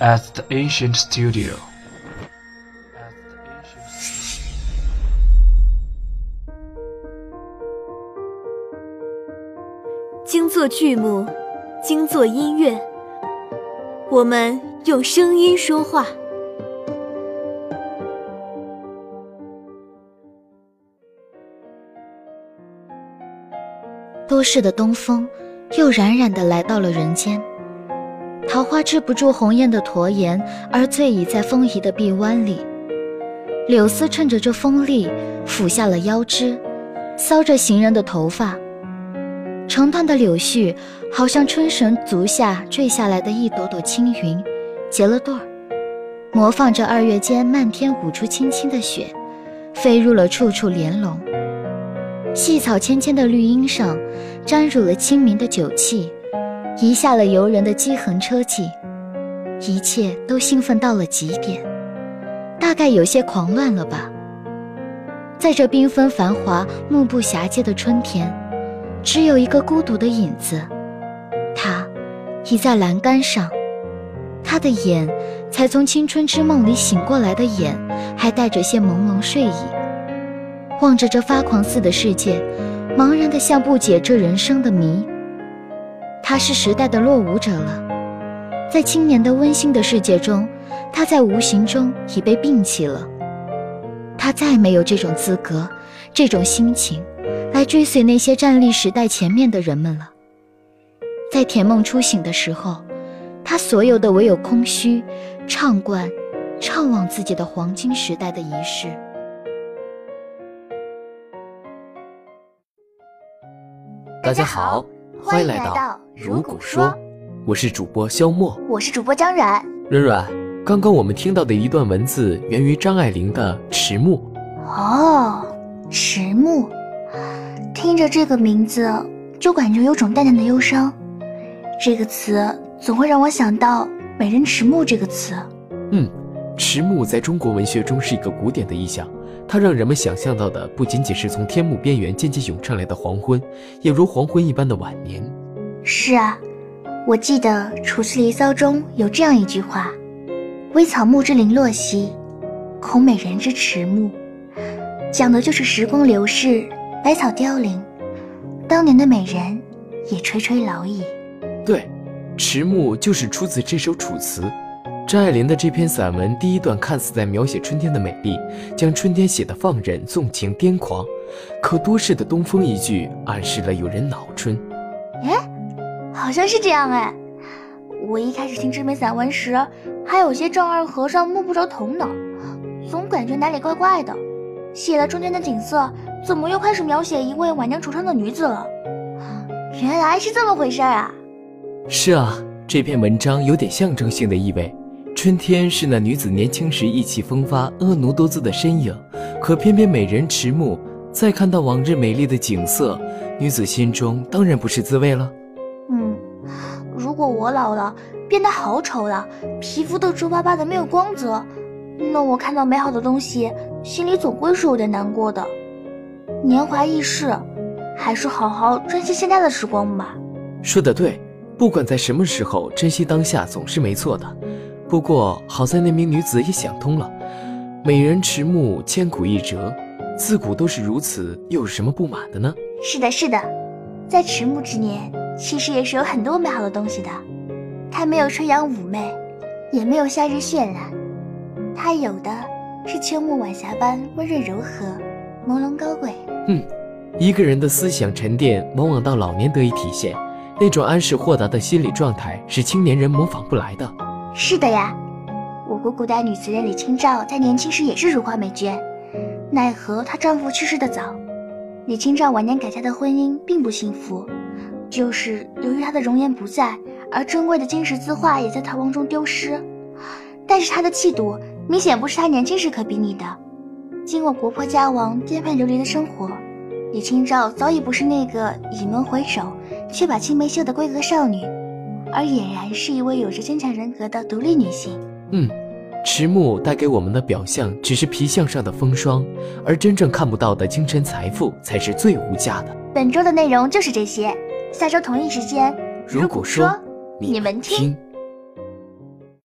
at the ancient studio. 精作剧目，精作音乐，我们用声音说话。都市的东风又冉冉地来到了人间。桃花止不住红艳的驼颜，而醉倚在风移的臂弯里。柳丝趁着这风力，抚下了腰肢，搔着行人的头发。成段的柳絮，好像春神足下坠下来的一朵朵青云，结了对儿，模仿着二月间漫天舞出青青的雪，飞入了处处帘笼。细草芊芊的绿荫上，沾入了清明的酒气。移下了游人的饥痕车迹，一切都兴奋到了极点，大概有些狂乱了吧。在这缤纷繁华、目不暇接的春天，只有一个孤独的影子，他倚在栏杆上，他的眼才从青春之梦里醒过来的眼，还带着些朦胧睡意，望着这发狂似的世界，茫然的像不解这人生的谜。他是时代的落伍者了，在青年的温馨的世界中，他在无形中已被摒弃了。他再没有这种资格、这种心情，来追随那些站立时代前面的人们了。在甜梦初醒的时候，他所有的唯有空虚、畅观、怅望自己的黄金时代的仪式。大家好。欢迎来到如果说，我是主播肖默，我是主播张软。软软，刚刚我们听到的一段文字源于张爱玲的《迟暮》。哦，迟暮，听着这个名字就感觉有种淡淡的忧伤。这个词总会让我想到“美人迟暮”这个词。嗯，迟暮在中国文学中是一个古典的意象。它让人们想象到的不仅仅是从天幕边缘渐渐涌上来的黄昏，也如黄昏一般的晚年。是啊，我记得《楚辞离骚》中有这样一句话：“微草木之零落兮，恐美人之迟暮。”讲的就是时光流逝，百草凋零，当年的美人也垂垂老矣。对，迟暮就是出自这首《楚辞》。张爱玲的这篇散文第一段看似在描写春天的美丽，将春天写得放任、纵情、癫狂，可多事的东风一句，暗示了有人恼春。哎，好像是这样哎。我一开始听这篇散文时，还有些丈二和尚摸不着头脑，总感觉哪里怪怪的。写了春天的景色，怎么又开始描写一位晚娘惆怅的女子了？原来是这么回事啊！是啊，这篇文章有点象征性的意味。春天是那女子年轻时意气风发、婀娜多姿的身影，可偏偏美人迟暮，再看到往日美丽的景色，女子心中当然不是滋味了。嗯，如果我老了，变得好丑了，皮肤都皱巴巴的，没有光泽，那我看到美好的东西，心里总归是有点难过的。年华易逝，还是好好珍惜现在的时光吧。说的对，不管在什么时候，珍惜当下总是没错的。不过好在那名女子也想通了，美人迟暮，千古一折，自古都是如此，又有什么不满的呢？是的，是的，在迟暮之年，其实也是有很多美好的东西的。它没有春阳妩媚，也没有夏日绚烂，它有的是秋末晚霞般温润柔和，朦胧高贵。嗯，一个人的思想沉淀，往往到老年得以体现，那种安适豁达的心理状态，是青年人模仿不来的。是的呀，我国古代女词人李清照在年轻时也是如花美眷，奈何她丈夫去世的早，李清照晚年改嫁的婚姻并不幸福，就是由于她的容颜不在，而珍贵的金石字画也在逃亡中丢失。但是她的气度明显不是她年轻时可比拟的，经过国破家亡、颠沛流离的生活，李清照早已不是那个倚门回首却把青梅嗅的闺阁少女。而俨然是一位有着坚强人格的独立女性。嗯，迟暮带给我们的表象只是皮相上的风霜，而真正看不到的精神财富才是最无价的。本周的内容就是这些，下周同一时间，如果说你们听。